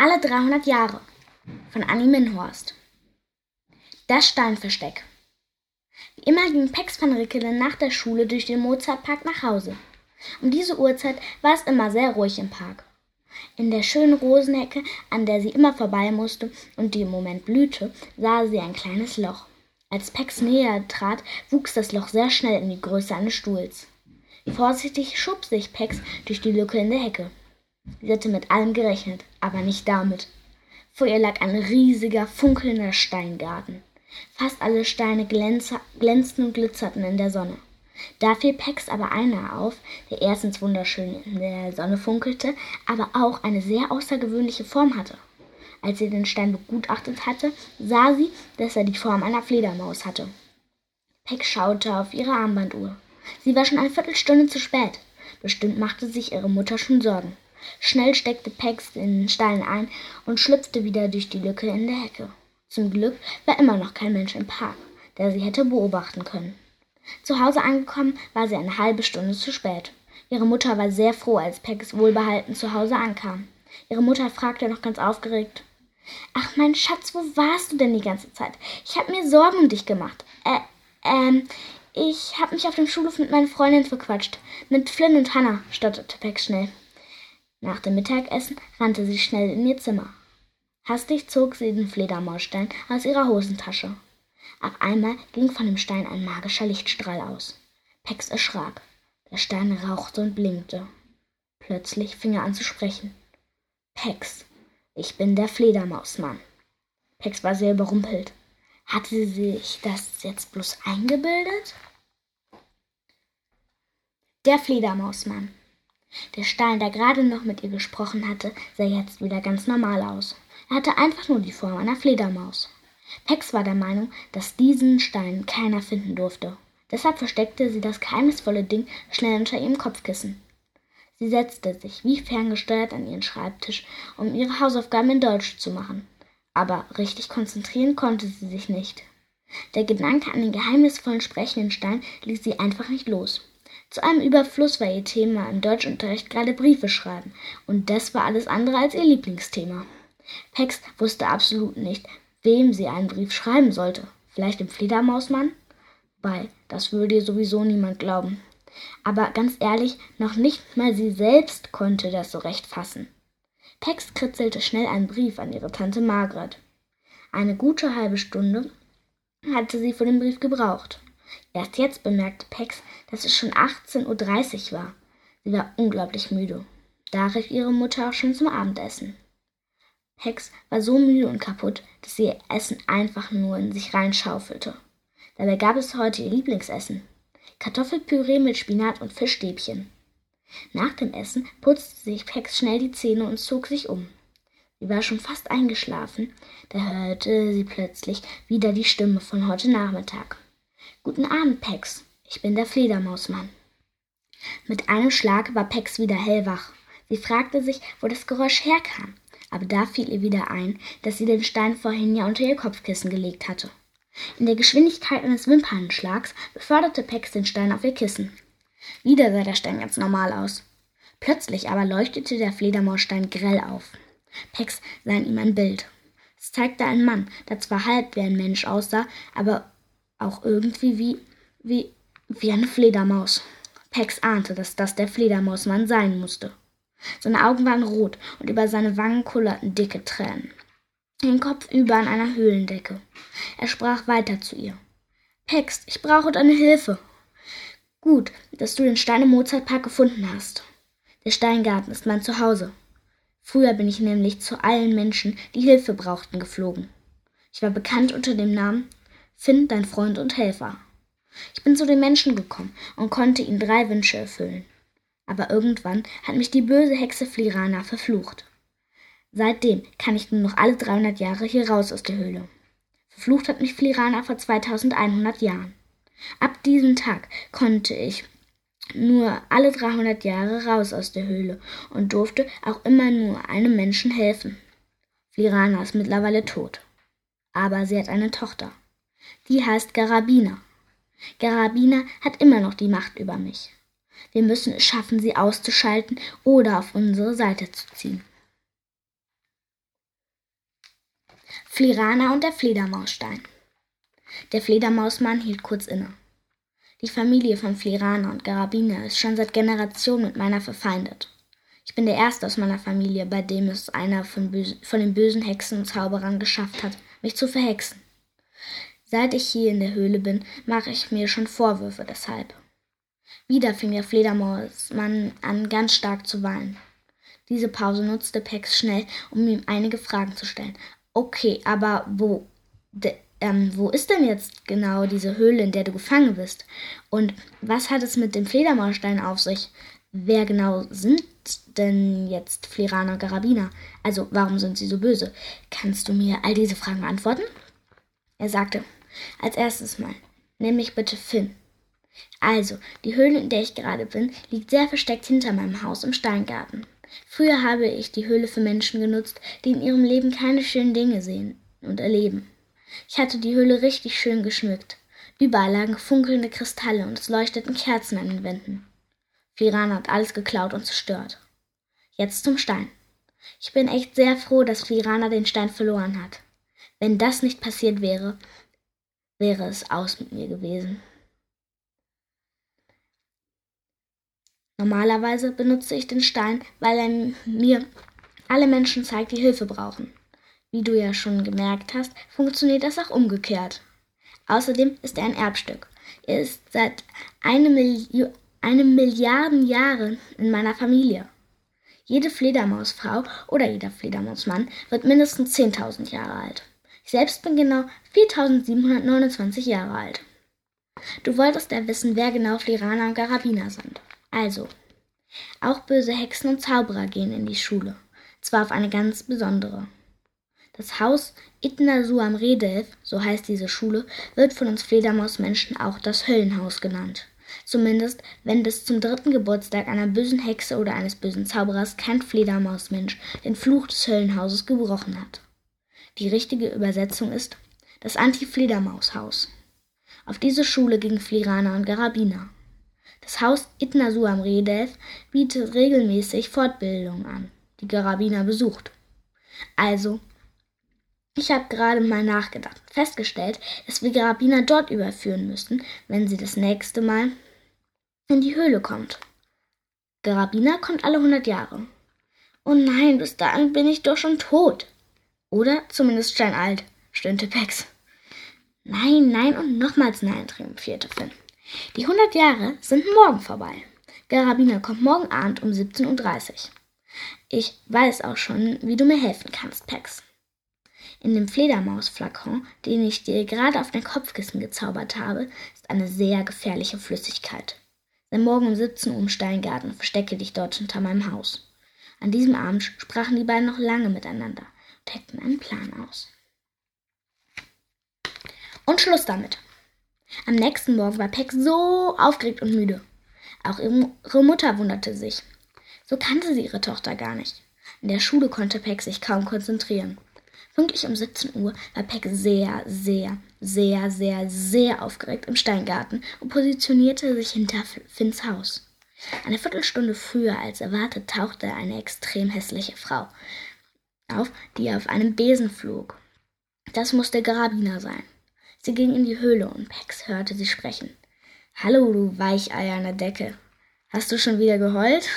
Alle 300 Jahre von Annie Minhorst. Das Steinversteck. Wie immer ging Pex van Rickelen nach der Schule durch den Mozartpark nach Hause. Um diese Uhrzeit war es immer sehr ruhig im Park. In der schönen Rosenhecke, an der sie immer vorbei musste und die im Moment blühte, sah sie ein kleines Loch. Als Pex näher trat, wuchs das Loch sehr schnell in die Größe eines Stuhls. Vorsichtig schob sich Pex durch die Lücke in der Hecke. Sie hatte mit allem gerechnet, aber nicht damit. Vor ihr lag ein riesiger, funkelnder Steingarten. Fast alle Steine glänzten und glitzerten in der Sonne. Da fiel Pex aber einer auf, der erstens wunderschön in der Sonne funkelte, aber auch eine sehr außergewöhnliche Form hatte. Als sie den Stein begutachtet hatte, sah sie, dass er die Form einer Fledermaus hatte. Pex schaute auf ihre Armbanduhr. Sie war schon eine Viertelstunde zu spät. Bestimmt machte sich ihre Mutter schon Sorgen. Schnell steckte Pex den Stein ein und schlüpfte wieder durch die Lücke in der Hecke. Zum Glück war immer noch kein Mensch im Park, der sie hätte beobachten können. Zu Hause angekommen war sie eine halbe Stunde zu spät. Ihre Mutter war sehr froh, als Pex wohlbehalten zu Hause ankam. Ihre Mutter fragte noch ganz aufgeregt: Ach, mein Schatz, wo warst du denn die ganze Zeit? Ich habe mir Sorgen um dich gemacht. Äh, ähm, ich habe mich auf dem Schulhof mit meinen Freundinnen verquatscht. Mit Flynn und Hannah, stotterte Pex schnell. Nach dem Mittagessen rannte sie schnell in ihr Zimmer. Hastig zog sie den Fledermausstein aus ihrer Hosentasche. Auf einmal ging von dem Stein ein magischer Lichtstrahl aus. Pex erschrak. Der Stein rauchte und blinkte. Plötzlich fing er an zu sprechen. Pex, ich bin der Fledermausmann. Pex war sehr überrumpelt. Hatte sie sich das jetzt bloß eingebildet? Der Fledermausmann. Der Stein, der gerade noch mit ihr gesprochen hatte, sah jetzt wieder ganz normal aus. Er hatte einfach nur die Form einer Fledermaus. Pex war der Meinung, dass diesen Stein keiner finden durfte. Deshalb versteckte sie das geheimnisvolle Ding schnell unter ihrem Kopfkissen. Sie setzte sich wie ferngesteuert an ihren Schreibtisch, um ihre Hausaufgaben in Deutsch zu machen. Aber richtig konzentrieren konnte sie sich nicht. Der Gedanke an den geheimnisvollen sprechenden Stein ließ sie einfach nicht los. Zu einem Überfluss war ihr Thema im Deutschunterricht gerade Briefe schreiben, und das war alles andere als ihr Lieblingsthema. Pex wusste absolut nicht, wem sie einen Brief schreiben sollte. Vielleicht dem Fledermausmann? Weil, das würde ihr sowieso niemand glauben. Aber ganz ehrlich, noch nicht mal sie selbst konnte das so recht fassen. Pex kritzelte schnell einen Brief an ihre Tante Margaret. Eine gute halbe Stunde hatte sie für den Brief gebraucht. Erst jetzt bemerkte Pex, dass es schon 18.30 Uhr war. Sie war unglaublich müde. Da rief ihre Mutter auch schon zum Abendessen. Pex war so müde und kaputt, dass sie ihr Essen einfach nur in sich reinschaufelte. Dabei gab es heute ihr Lieblingsessen. Kartoffelpüree mit Spinat und Fischstäbchen. Nach dem Essen putzte sich Pex schnell die Zähne und zog sich um. Sie war schon fast eingeschlafen, da hörte sie plötzlich wieder die Stimme von heute Nachmittag. Guten Abend, Pex. Ich bin der Fledermausmann. Mit einem Schlag war Pex wieder hellwach. Sie fragte sich, wo das Geräusch herkam, aber da fiel ihr wieder ein, dass sie den Stein vorhin ja unter ihr Kopfkissen gelegt hatte. In der Geschwindigkeit eines Wimpernschlags beförderte Pex den Stein auf ihr Kissen. Wieder sah der Stein ganz normal aus. Plötzlich aber leuchtete der Fledermausstein grell auf. Pex sah in ihm ein Bild. Es zeigte einen Mann, der zwar halb wie ein Mensch aussah, aber auch irgendwie wie, wie, wie eine Fledermaus. Pex ahnte, dass das der Fledermausmann sein musste. Seine Augen waren rot und über seine Wangen kullerten dicke Tränen. Den Kopf über an einer Höhlendecke. Er sprach weiter zu ihr. Pex, ich brauche deine Hilfe. Gut, dass du den Stein im Mozartpark gefunden hast. Der Steingarten ist mein Zuhause. Früher bin ich nämlich zu allen Menschen, die Hilfe brauchten, geflogen. Ich war bekannt unter dem Namen Finn, dein Freund und Helfer. Ich bin zu den Menschen gekommen und konnte ihnen drei Wünsche erfüllen. Aber irgendwann hat mich die böse Hexe Flirana verflucht. Seitdem kann ich nur noch alle 300 Jahre hier raus aus der Höhle. Verflucht hat mich Flirana vor 2100 Jahren. Ab diesem Tag konnte ich nur alle 300 Jahre raus aus der Höhle und durfte auch immer nur einem Menschen helfen. Flirana ist mittlerweile tot. Aber sie hat eine Tochter. Die heißt Garabina. Garabina hat immer noch die Macht über mich. Wir müssen es schaffen, sie auszuschalten oder auf unsere Seite zu ziehen. Flirana und der Fledermausstein. Der Fledermausmann hielt kurz inne. Die Familie von Flirana und Garabina ist schon seit Generationen mit meiner verfeindet. Ich bin der Erste aus meiner Familie, bei dem es einer von, von den bösen Hexen und Zauberern geschafft hat, mich zu verhexen. Seit ich hier in der Höhle bin, mache ich mir schon Vorwürfe deshalb. Wieder fing der Fledermausmann an, ganz stark zu weinen. Diese Pause nutzte Pex schnell, um ihm einige Fragen zu stellen. Okay, aber wo, de, ähm, wo ist denn jetzt genau diese Höhle, in der du gefangen bist? Und was hat es mit dem Fledermausstein auf sich? Wer genau sind denn jetzt Flirana und Garabina? Also, warum sind sie so böse? Kannst du mir all diese Fragen beantworten? Er sagte, als erstes mal, nenn mich bitte Finn. Also, die Höhle, in der ich gerade bin, liegt sehr versteckt hinter meinem Haus im Steingarten. Früher habe ich die Höhle für Menschen genutzt, die in ihrem Leben keine schönen Dinge sehen und erleben. Ich hatte die Höhle richtig schön geschmückt. Überall lagen funkelnde Kristalle und es leuchteten Kerzen an den Wänden. Firana hat alles geklaut und zerstört. Jetzt zum Stein. Ich bin echt sehr froh, dass Firana den Stein verloren hat. Wenn das nicht passiert wäre, wäre es aus mit mir gewesen. Normalerweise benutze ich den Stein, weil er mir alle Menschen zeigt, die Hilfe brauchen. Wie du ja schon gemerkt hast, funktioniert das auch umgekehrt. Außerdem ist er ein Erbstück. Er ist seit einem, Milli einem Milliarden Jahren in meiner Familie. Jede Fledermausfrau oder jeder Fledermausmann wird mindestens 10.000 Jahre alt. Ich selbst bin genau 4.729 Jahre alt. Du wolltest ja wissen, wer genau Flirana und Garabina sind. Also, auch böse Hexen und Zauberer gehen in die Schule, zwar auf eine ganz besondere. Das Haus Itnasu am Redelf, so heißt diese Schule, wird von uns Fledermausmenschen auch das Höllenhaus genannt. Zumindest, wenn bis zum dritten Geburtstag einer bösen Hexe oder eines bösen Zauberers kein Fledermausmensch den Fluch des Höllenhauses gebrochen hat. Die richtige Übersetzung ist das Anti-Fledermaushaus. Auf diese Schule gingen Flirana und Garabina. Das Haus Itnasu am Redev bietet regelmäßig Fortbildungen an, die Garabina besucht. Also, ich habe gerade mal nachgedacht, festgestellt, dass wir Garabina dort überführen müssen, wenn sie das nächste Mal in die Höhle kommt. Garabina kommt alle hundert Jahre. Oh nein, bis dahin bin ich doch schon tot. Oder zumindest steinalt, stöhnte Pex. Nein, nein und nochmals nein, triumphierte Finn. Die 100 Jahre sind morgen vorbei. Garabina kommt morgen Abend um 17.30 Uhr. Ich weiß auch schon, wie du mir helfen kannst, Pex. In dem Fledermausflakon, den ich dir gerade auf dein Kopfkissen gezaubert habe, ist eine sehr gefährliche Flüssigkeit. Sei morgen um 17 Uhr im Steingarten, verstecke dich dort hinter meinem Haus. An diesem Abend sprachen die beiden noch lange miteinander und heckten einen Plan aus. Und Schluss damit. Am nächsten Morgen war Peck so aufgeregt und müde. Auch ihre Mutter wunderte sich. So kannte sie ihre Tochter gar nicht. In der Schule konnte Peck sich kaum konzentrieren. Pünktlich um 17 Uhr war Peck sehr, sehr, sehr, sehr, sehr aufgeregt im Steingarten und positionierte sich hinter Finns Haus. Eine Viertelstunde früher als erwartet tauchte eine extrem hässliche Frau auf, die auf einem Besen flog. Das musste Garabina sein. Sie ging in die Höhle und Pex hörte sie sprechen. Hallo, du Weicheier an der Decke. Hast du schon wieder geheult?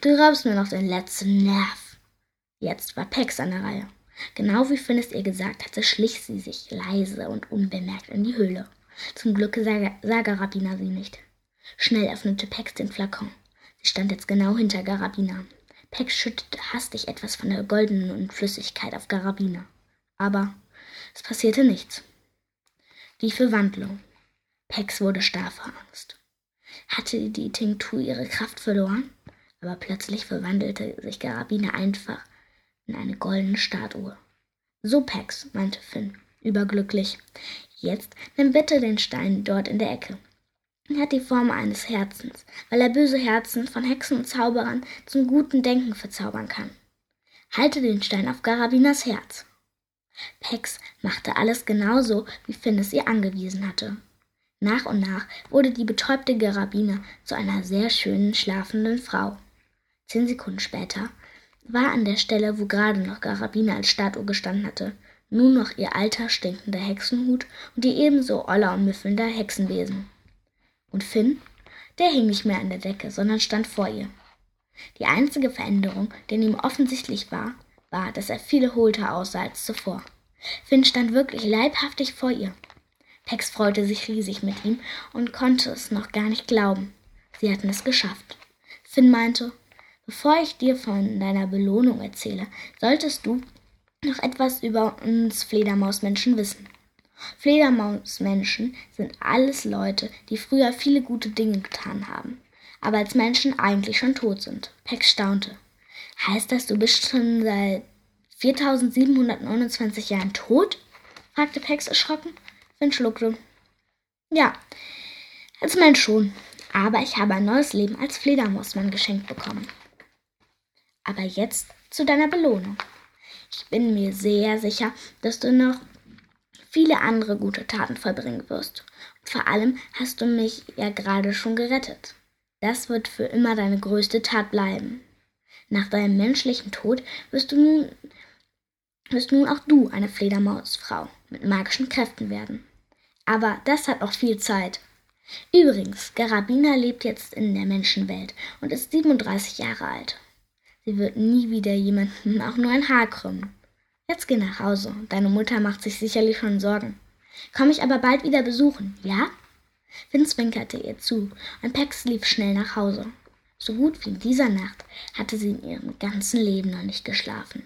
Du raubst mir noch den letzten Nerv. Jetzt war Pex an der Reihe. Genau wie Finn es ihr gesagt hatte, schlich sie sich leise und unbemerkt in die Höhle. Zum Glück sah, sah Garabina sie nicht. Schnell öffnete Pex den Flakon. Sie stand jetzt genau hinter Garabina. Pex schüttete hastig etwas von der goldenen Flüssigkeit auf Garabina. Aber es passierte nichts. Die Verwandlung. Pex wurde starr vor Angst. Hatte die Tinktur ihre Kraft verloren? Aber plötzlich verwandelte sich Garabine einfach in eine goldene Statue. So, Pex, meinte Finn, überglücklich. Jetzt nimm bitte den Stein dort in der Ecke. Er hat die Form eines Herzens, weil er böse Herzen von Hexen und Zauberern zum guten Denken verzaubern kann. Halte den Stein auf Garabinas Herz. Pex machte alles genauso, wie Finn es ihr angewiesen hatte. Nach und nach wurde die betäubte Garabine zu einer sehr schönen schlafenden Frau. Zehn Sekunden später war an der Stelle, wo gerade noch Garabine als Statue gestanden hatte, Nur noch ihr alter, stinkender Hexenhut und ihr ebenso oller und müffelnder Hexenbesen. Und Finn? Der hing nicht mehr an der Decke, sondern stand vor ihr. Die einzige Veränderung, die ihm offensichtlich war, war, dass er viel erholter aussah als zuvor. Finn stand wirklich leibhaftig vor ihr. Pex freute sich riesig mit ihm und konnte es noch gar nicht glauben. Sie hatten es geschafft. Finn meinte, bevor ich dir von deiner Belohnung erzähle, solltest du noch etwas über uns Fledermausmenschen wissen. Fledermausmenschen sind alles Leute, die früher viele gute Dinge getan haben, aber als Menschen eigentlich schon tot sind. Pex staunte. Heißt das, du bist schon seit 4729 Jahren tot? fragte Pex erschrocken. Finn schluckte. Ja, als Mensch schon. Aber ich habe ein neues Leben als Fledermausmann geschenkt bekommen. Aber jetzt zu deiner Belohnung. Ich bin mir sehr sicher, dass du noch viele andere gute Taten vollbringen wirst. Und vor allem hast du mich ja gerade schon gerettet. Das wird für immer deine größte Tat bleiben. Nach deinem menschlichen Tod wirst du nun, wirst nun auch du eine Fledermausfrau mit magischen Kräften werden. Aber das hat noch viel Zeit. Übrigens, Garabina lebt jetzt in der Menschenwelt und ist 37 Jahre alt. Sie wird nie wieder jemanden auch nur ein Haar krümmen. Jetzt geh nach Hause. Deine Mutter macht sich sicherlich schon Sorgen. Komm ich aber bald wieder besuchen, ja? Finn zwinkerte ihr zu und Pex lief schnell nach Hause. So gut wie in dieser Nacht hatte sie in ihrem ganzen Leben noch nicht geschlafen.